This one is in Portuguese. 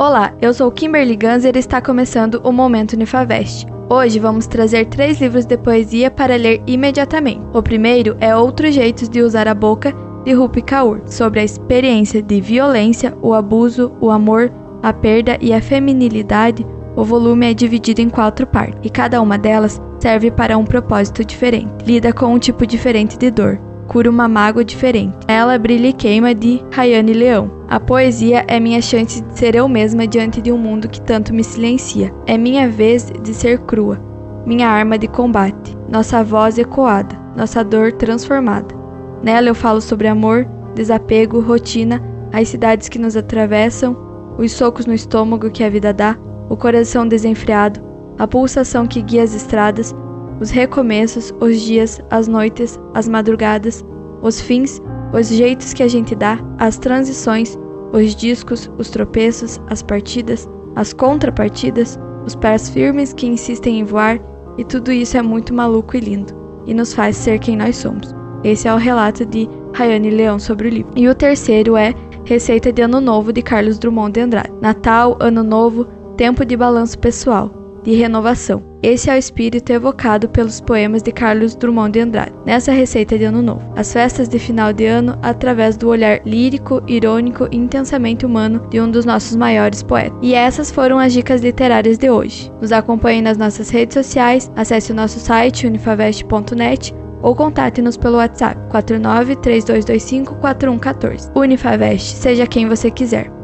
Olá, eu sou Kimberly Ganzer e está começando o Momento Unifavest. Hoje vamos trazer três livros de poesia para ler imediatamente. O primeiro é Outros Jeitos de Usar a Boca, de Rupi Kaur, sobre a experiência de violência, o abuso, o amor, a perda e a feminilidade. O volume é dividido em quatro partes, e cada uma delas serve para um propósito diferente. Lida com um tipo diferente de dor, cura uma mágoa diferente. Ela brilha e queima de Rayane Leão. A poesia é minha chance de ser eu mesma diante de um mundo que tanto me silencia. É minha vez de ser crua, minha arma de combate, nossa voz ecoada, nossa dor transformada. Nela eu falo sobre amor, desapego, rotina, as cidades que nos atravessam, os socos no estômago que a vida dá, o coração desenfreado, a pulsação que guia as estradas, os recomeços, os dias, as noites, as madrugadas, os fins, os jeitos que a gente dá, as transições, os discos, os tropeços, as partidas, as contrapartidas, os pés firmes que insistem em voar, e tudo isso é muito maluco e lindo, e nos faz ser quem nós somos. Esse é o relato de Rayane Leão sobre o livro. E o terceiro é Receita de Ano Novo de Carlos Drummond de Andrade. Natal, Ano Novo, tempo de balanço pessoal, de renovação. Esse é o espírito evocado pelos poemas de Carlos Drummond de Andrade, nessa receita de Ano Novo. As festas de final de ano através do olhar lírico, irônico e intensamente humano de um dos nossos maiores poetas. E essas foram as dicas literárias de hoje. Nos acompanhe nas nossas redes sociais, acesse o nosso site unifavest.net ou contate-nos pelo WhatsApp 49 3225 4114. Unifavest, seja quem você quiser.